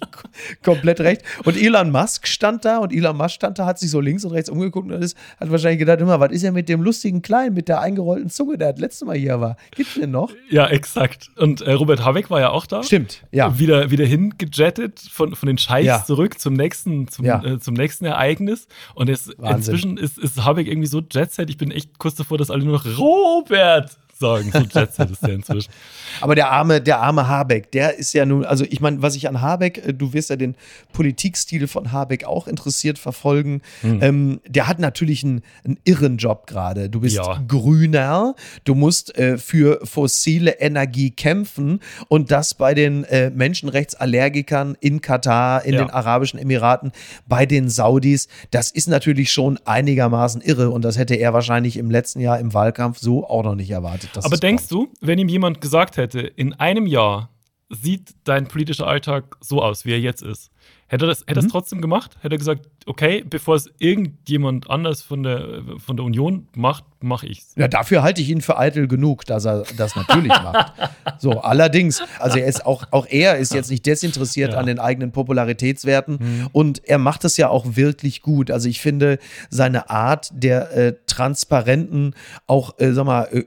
komplett recht. Und Elon Musk stand da und Elon Musk stand da, hat sich so links und rechts umgeguckt und ist, hat wahrscheinlich gedacht, immer, was ist ja mit dem lustigen Kleinen, mit der eingerollten Zunge, der das letzte Mal hier war? Gibt's den noch? ja, exakt. Und äh, Robert Habeck war ja auch da. Stimmt, ja. Wieder, wieder hingejettet von, von den Scheichs Ja. zurück zum nächsten, zum, Ja. äh, zum nächsten Ereignis. Und es, inzwischen ist, ist Habeck irgendwie so Jetset. Ich bin echt kurz davor, dass alle nur noch Robert sagen. So Jetset ist der inzwischen. Aber der arme, der arme Habeck, der ist ja nun, also ich meine, was ich an Habeck, äh, du wirst ja den Politikstil von Habeck auch interessiert verfolgen. Hm. Ähm, der hat natürlich einen, einen irren Job gerade. Du bist Ja. Grüner, du musst äh, für fossile Energie kämpfen und das bei den äh, Menschenrechtsallergikern in Katar, in Ja. den Arabischen Emiraten, bei den Saudis. Das ist natürlich schon einigermaßen irre und das hätte er wahrscheinlich im letzten Jahr im Wahlkampf so auch noch nicht erwartet. Dass Aber denkst du, wenn ihm jemand gesagt hätte, in einem Jahr sieht dein politischer Alltag so aus, wie er jetzt ist, hätte er das, hätte Mhm. es trotzdem gemacht? Hätte er gesagt, okay, bevor es irgendjemand anders von der, von der Union macht, mache ich's. Ja, dafür halte ich ihn für eitel genug, dass er das natürlich macht. So, allerdings, also er ist auch, auch er ist jetzt nicht desinteressiert Ja. an den eigenen Popularitätswerten Mhm. und er macht es ja auch wirklich gut. Also ich finde seine Art der äh, transparenten, auch, äh, sag mal, äh,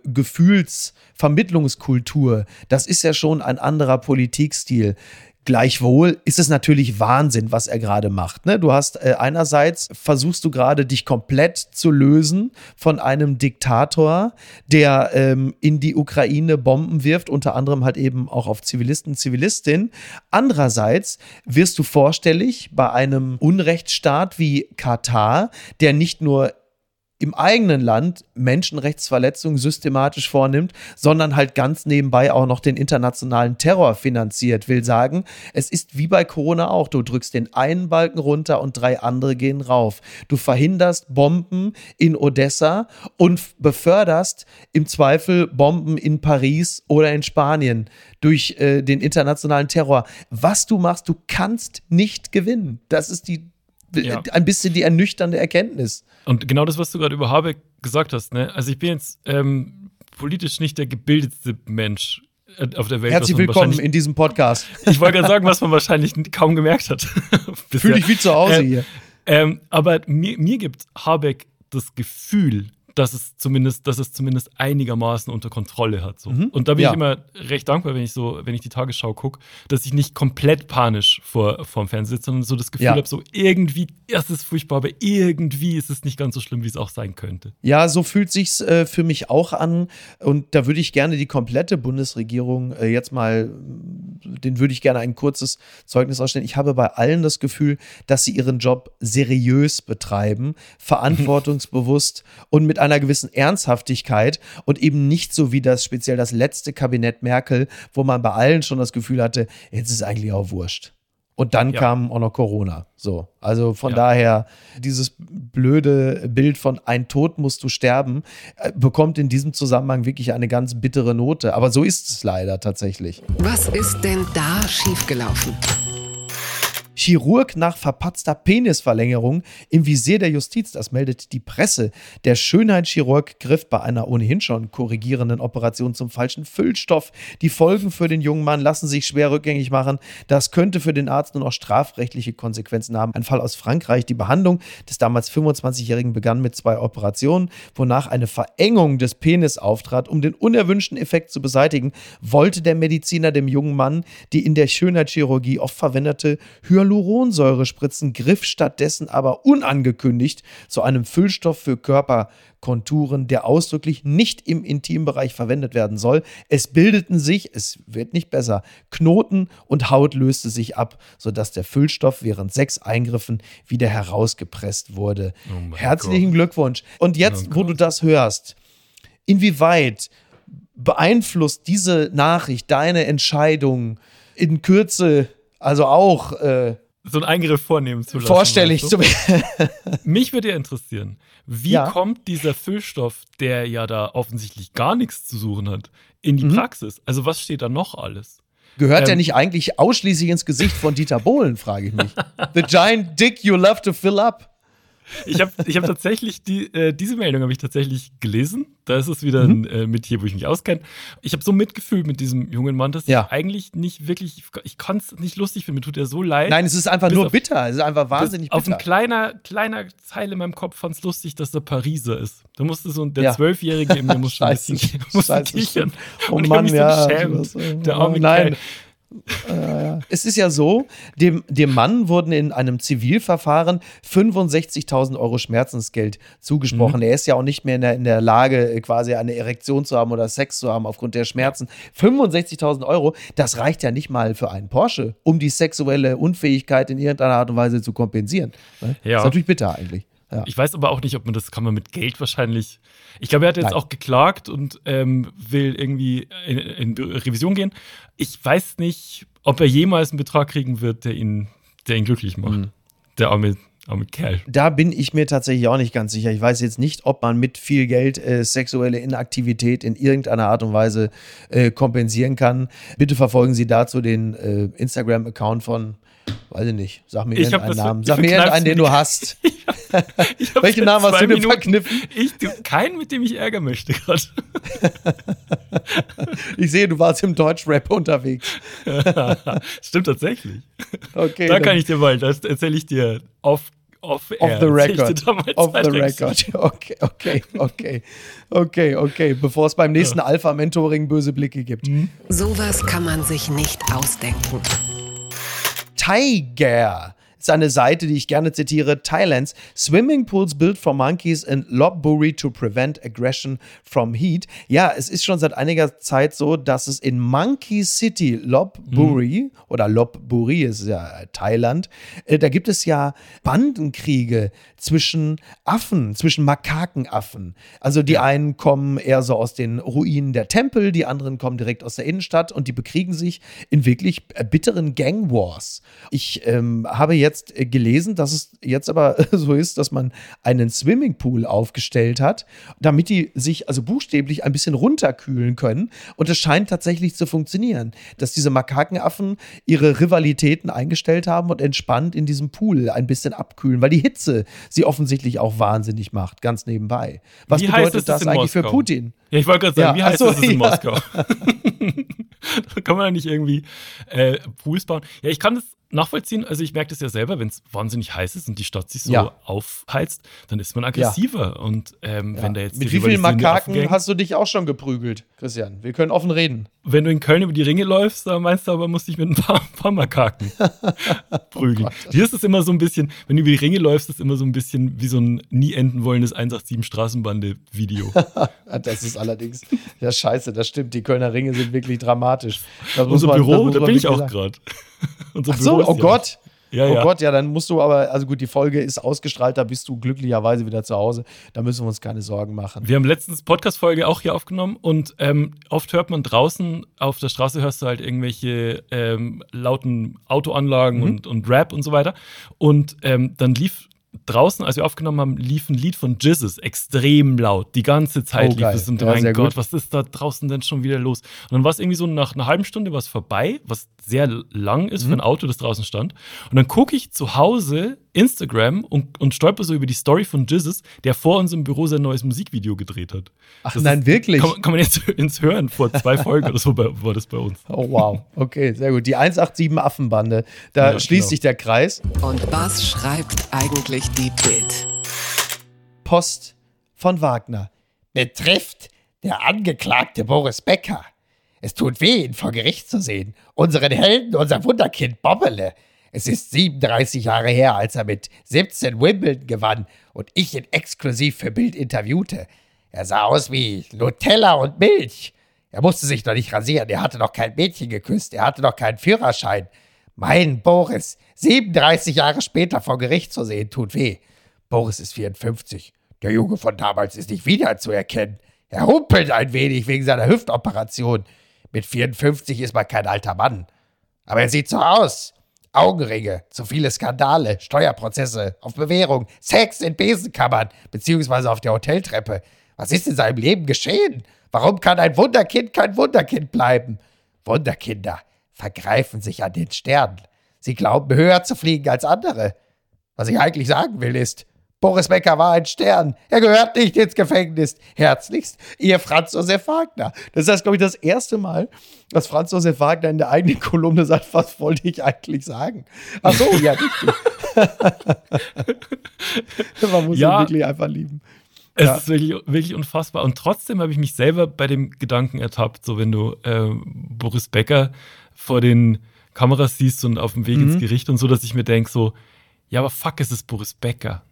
Gefühlsvermittlungskultur, das ist ja schon ein anderer Politikstil. Gleichwohl ist es natürlich Wahnsinn, was er gerade macht. Ne? Du hast äh, einerseits versuchst du gerade dich komplett zu lösen von einem Diktator, der ähm, in die Ukraine Bomben wirft, unter anderem halt eben auch auf Zivilisten, Zivilistinnen. Andererseits wirst du vorstellig bei einem Unrechtsstaat wie Katar, der nicht nur im eigenen Land Menschenrechtsverletzungen systematisch vornimmt, sondern halt ganz nebenbei auch noch den internationalen Terror finanziert. Will sagen, es ist wie bei Corona auch. Du drückst den einen Balken runter und drei andere gehen rauf. Du verhinderst Bomben in Odessa und beförderst im Zweifel Bomben in Paris oder in Spanien durch äh, den internationalen Terror. Was du machst, du kannst nicht gewinnen. Das ist die ja. ein bisschen die ernüchternde Erkenntnis. Und genau das, was du gerade über Habeck gesagt hast, ne? Also ich bin jetzt ähm, politisch nicht der gebildetste Mensch äh, auf der Welt. Herzlich willkommen in diesem Podcast. Ich wollte gerade sagen, was man wahrscheinlich kaum gemerkt hat. Fühle dich wie zu Hause ähm, hier. Ähm, aber mir, mir gibt Habeck das Gefühl, dass es zumindest, dass es zumindest einigermaßen unter Kontrolle hat. So. Mhm. Und da bin ja. ich immer recht dankbar, wenn ich so, wenn ich die Tagesschau gucke, dass ich nicht komplett panisch vor vorm Fernseher sitze, sondern so das Gefühl ja. habe, so irgendwie, es ist furchtbar, aber irgendwie ist es nicht ganz so schlimm, wie es auch sein könnte. Ja, so fühlt sich's äh, für mich auch an. Und da würde ich gerne die komplette Bundesregierung äh, jetzt mal, den würde ich gerne ein kurzes Zeugnis ausstellen. Ich habe bei allen das Gefühl, dass sie ihren Job seriös betreiben, verantwortungsbewusst und mit einer gewissen Ernsthaftigkeit und eben nicht so wie das speziell das letzte Kabinett Merkel, wo man bei allen schon das Gefühl hatte, jetzt ist eigentlich auch wurscht. Und dann ja. kam auch noch Corona. So. Also von ja. daher, dieses blöde Bild von ein Tod musst du sterben, äh, bekommt in diesem Zusammenhang wirklich eine ganz bittere Note. Aber so ist es leider tatsächlich. Was ist denn da schiefgelaufen? Chirurg nach verpatzter Penisverlängerung im Visier der Justiz, das meldet die Presse. Der Schönheitschirurg griff bei einer ohnehin schon korrigierenden Operation zum falschen Füllstoff. Die Folgen für den jungen Mann lassen sich schwer rückgängig machen. Das könnte für den Arzt nur noch strafrechtliche Konsequenzen haben. Ein Fall aus Frankreich. Die Behandlung des damals 25-Jährigen begann mit zwei Operationen, wonach eine Verengung des Penis auftrat. Um den unerwünschten Effekt zu beseitigen, wollte der Mediziner dem jungen Mann die in der Schönheitschirurgie oft verwendete Hyaluronsäure Hyaluronsäurespritzen griff stattdessen aber unangekündigt zu einem Füllstoff für Körperkonturen, der ausdrücklich nicht im Intimbereich verwendet werden soll. Es bildeten sich, es wird nicht besser, Knoten und Haut löste sich ab, sodass der Füllstoff während sechs Eingriffen wieder herausgepresst wurde. Oh Herzlichen Gott. Glückwunsch. Und jetzt, oh wo du das hörst, inwieweit beeinflusst diese Nachricht deine Entscheidung in Kürze also auch äh, so einen Eingriff vornehmen zu lassen. Vorstellig zu Mich würde ja interessieren, wie ja. kommt dieser Füllstoff, der ja da offensichtlich gar nichts zu suchen hat, in die mhm. Praxis? Also was steht da noch alles? Gehört ähm, der nicht eigentlich ausschließlich ins Gesicht von Dieter Bohlen, frage ich mich. The giant dick you love to fill up. Ich habe ich hab tatsächlich die, äh, diese Meldung habe ich tatsächlich gelesen. Da ist es wieder mhm. ein äh, Metier, wo ich mich auskenne. Ich habe so mitgefühlt mit diesem jungen Mann, dass ja. ich eigentlich nicht wirklich, ich kann es nicht lustig finden. Mir tut er so leid. Nein, es ist einfach nur auf, bitter. Es ist einfach wahnsinnig bitter. Auf ein kleiner, kleiner Teil in meinem Kopf fand es lustig, dass er Pariser ist. Da musste so der Zwölfjährige ja. in mir muss schon ein bisschen kichern. Oh Mann, ja. So der arme Nein. Kerl. Es ist ja so, dem, dem Mann wurden in einem Zivilverfahren 65.000 Euro Schmerzensgeld zugesprochen. Mhm. Er ist ja auch nicht mehr in der, in der Lage, quasi eine Erektion zu haben oder Sex zu haben aufgrund der Schmerzen. 65.000 Euro, das reicht ja nicht mal für einen Porsche, um die sexuelle Unfähigkeit in irgendeiner Art und Weise zu kompensieren. Ne? Ja. Das ist natürlich bitter eigentlich. Ja. Ich weiß aber auch nicht, ob man das kann man mit Geld wahrscheinlich. Ich glaube, er hat jetzt Nein. auch geklagt und ähm, will irgendwie in, in, Revision gehen. Ich weiß nicht, ob er jemals einen Betrag kriegen wird, der ihn, der ihn glücklich macht. Mhm. Der arme, arme Kerl. Da bin ich mir tatsächlich auch nicht ganz sicher. Ich weiß jetzt nicht, ob man mit viel Geld äh, sexuelle Inaktivität in irgendeiner Art und Weise äh, kompensieren kann. Bitte verfolgen Sie dazu den äh, Instagram-Account von Weiß ich nicht. Sag mir irgendeinen Namen. Sag mir irgendeinen, den du hast. Welchen Namen hast du dir verkniffen? Ich, du, keinen, mit dem ich Ärger möchte gerade. ich sehe, du warst im Deutschrap unterwegs. Stimmt tatsächlich. Okay. Da kann ich dir mal, das erzähle ich dir off Off, off the record. Off the record. Okay, okay, okay. Okay, okay. Bevor es beim nächsten ja. Alpha-Mentoring böse Blicke gibt. Mhm. Sowas kann man sich nicht ausdenken. Tiger ist eine Seite, die ich gerne zitiere. Thailands Swimming Pools built for monkeys in Lopburi to prevent aggression from heat. Ja, es ist schon seit einiger Zeit so, dass es in Monkey City, Lopburi mhm. oder Lopburi ist ja Thailand, äh, da gibt es ja Bandenkriege zwischen Affen, zwischen Makakenaffen. Also die einen kommen eher so aus den Ruinen der Tempel, die anderen kommen direkt aus der Innenstadt und die bekriegen sich in wirklich bitteren Gang Wars. Ich ähm, habe jetzt gelesen, dass es jetzt aber so ist, dass man einen Swimmingpool aufgestellt hat, damit die sich also buchstäblich ein bisschen runterkühlen können. Und es scheint tatsächlich zu funktionieren, dass diese Makakenaffen ihre Rivalitäten eingestellt haben und entspannt in diesem Pool ein bisschen abkühlen, weil die Hitze sie offensichtlich auch wahnsinnig macht, ganz nebenbei. Was Wie bedeutet das, das eigentlich Moskau? für Putin? Ja, ich wollte gerade sagen, ja, wie heißt so, das in ja. Moskau? da kann man nicht irgendwie äh, Pools bauen. Ja, ich kann das nachvollziehen. Also ich merke das ja selber, wenn es wahnsinnig heiß ist und die Stadt sich so ja. aufheizt, dann ist man aggressiver. Ja. Und ähm, ja. wenn da jetzt mit wie vielen Makaken hast du dich auch schon geprügelt, Christian? Wir können offen reden. Wenn du in Köln über die Ringe läufst, dann meinst du aber, musst dich mit ein paar, paar Makaken prügeln. Oh Hier ist es immer so ein bisschen, wenn du über die Ringe läufst, ist es immer so ein bisschen wie so ein nie enden wollendes 187 Straßenbande-Video. das ist allerdings ja scheiße, das stimmt. Die Kölner Ringe sind wirklich dramatisch. Unser man, Büro, da bin ich auch gerade. Ach so, oh Gott. Ja, oh ja. Gott, ja, dann musst du aber, also gut, die Folge ist ausgestrahlt, da bist du glücklicherweise wieder zu Hause. Da müssen wir uns keine Sorgen machen. Wir haben letztens Podcast-Folge auch hier aufgenommen und ähm, oft hört man draußen auf der Straße hörst du halt irgendwelche ähm, lauten Autoanlagen mhm. und, und Rap und so weiter. Und ähm, dann lief draußen, als wir aufgenommen haben, lief ein Lied von Jizzes extrem laut. Die ganze Zeit oh, lief es. Und ja, mein Gott, gut. was ist da draußen denn schon wieder los? Und dann war es irgendwie so nach einer halben Stunde was vorbei, was sehr lang ist mhm. für ein Auto, das draußen stand. Und dann gucke ich zu Hause Instagram und, und stolper so über die Story von Jizzes, der vor uns im Büro sein neues Musikvideo gedreht hat. Ach das nein, ist, wirklich? Kann, kann, man jetzt ins Hören. Vor zwei Folgen oder so war das bei uns. Oh wow, okay, sehr gut. Die 187 Affenbande, da ja, schließt genau. sich der Kreis. Und was schreibt eigentlich die Bild? Post von Wagner. Betrifft der Angeklagte Boris Becker. Es tut weh, ihn vor Gericht zu sehen. Unseren Helden, unser Wunderkind Bobbele. Es ist 37 Jahre her, als er mit 17 Wimbledon gewann und ich ihn exklusiv für Bild interviewte. Er sah aus wie Nutella und Milch. Er musste sich noch nicht rasieren, er hatte noch kein Mädchen geküsst, er hatte noch keinen Führerschein. Mein Boris, 37 Jahre später vor Gericht zu sehen, tut weh. Boris ist 54. Der Junge von damals ist nicht wiederzuerkennen. Er humpelt ein wenig wegen seiner Hüftoperation. Mit 54 ist man kein alter Mann. Aber er sieht so aus. Augenringe, zu viele Skandale, Steuerprozesse, auf Bewährung, Sex in Besenkammern, beziehungsweise auf der Hoteltreppe. Was ist in seinem Leben geschehen? Warum kann ein Wunderkind kein Wunderkind bleiben? Wunderkinder vergreifen sich an den Sternen. Sie glauben, höher zu fliegen als andere. Was ich eigentlich sagen will, ist, Boris Becker war ein Stern. Er gehört nicht ins Gefängnis. Herzlichst, ihr Franz Josef Wagner. Das ist, glaube ich, das erste Mal, dass Franz Josef Wagner in der eigenen Kolumne sagt, was wollte ich eigentlich sagen? Ach so, ja, richtig. Man muss ja. ihn wirklich einfach lieben. Es ja. ist wirklich, wirklich unfassbar. Und trotzdem habe ich mich selber bei dem Gedanken ertappt, so wenn du äh, Boris Becker vor den Kameras siehst und auf dem Weg mhm. ins Gericht und so, dass ich mir denke, so, ja, aber fuck, es ist Boris Becker.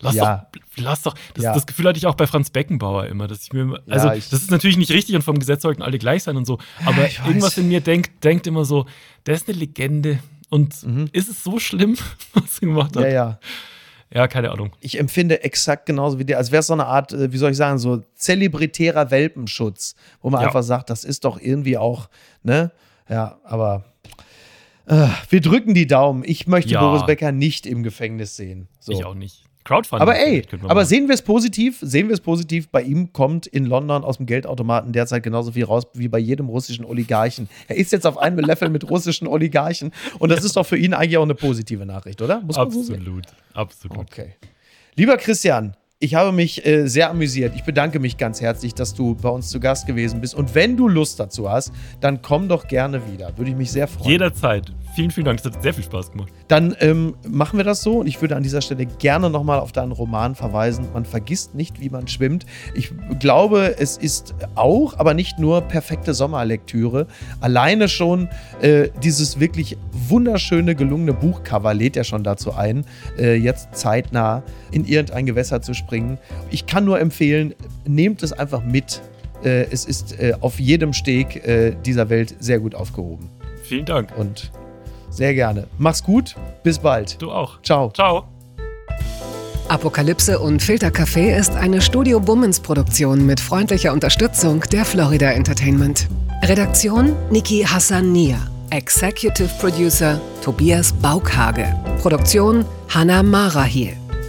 Lass ja. doch, lass doch. Das, ja. das, Gefühl hatte ich auch bei Franz Beckenbauer immer, dass ich mir, also ja, ich, das ist natürlich nicht richtig und vom Gesetz sollten alle gleich sein und so, aber irgendwas in mir denkt, denkt immer so, der ist eine Legende und mhm. ist es so schlimm, was er gemacht hat? Ja, ja. Ja, keine Ahnung. Ich empfinde exakt genauso wie der, als wäre es so eine Art, äh, wie soll ich sagen, so zelebritärer Welpenschutz, wo man einfach sagt, das ist doch irgendwie auch, ne? Ja, aber äh, wir drücken die Daumen. Ich möchte Boris Becker nicht im Gefängnis sehen. So. Ich auch nicht. Crowdfunding. Aber ey, aber sehen wir es positiv, sehen wir es positiv, bei ihm kommt in London aus dem Geldautomaten derzeit genauso viel raus wie bei jedem russischen Oligarchen. Er ist jetzt auf einem Level mit russischen Oligarchen und das ist doch für ihn eigentlich auch eine positive Nachricht, oder? absolut, so absolut. Okay. Lieber Christian, ich habe mich äh, sehr amüsiert. Ich bedanke mich ganz herzlich, dass du bei uns zu Gast gewesen bist. Und wenn du Lust dazu hast, dann komm doch gerne wieder. Würde ich mich sehr freuen. Jederzeit. Vielen, vielen Dank. Es hat sehr viel Spaß gemacht. Dann ähm, machen wir das so und ich würde an dieser Stelle gerne nochmal auf deinen Roman verweisen. Man vergisst nicht, wie man schwimmt. Ich glaube, es ist auch, aber nicht nur perfekte Sommerlektüre. Alleine schon äh, dieses wirklich wunderschöne, gelungene Buchcover lädt ja schon dazu ein, äh, jetzt zeitnah in irgendein Gewässer zu springen. Ich kann nur empfehlen, nehmt es einfach mit. Äh, es ist äh, auf jedem Steg äh, dieser Welt sehr gut aufgehoben. Vielen Dank. Und sehr gerne. Mach's gut. Bis bald. Du auch. Ciao. Ciao. Apokalypse und Filtercafé ist eine Studio Bummens Produktion mit freundlicher Unterstützung der Florida Entertainment. Redaktion Niki Hassania. Executive Producer Tobias Baukhage. Produktion Hanna Marahiel.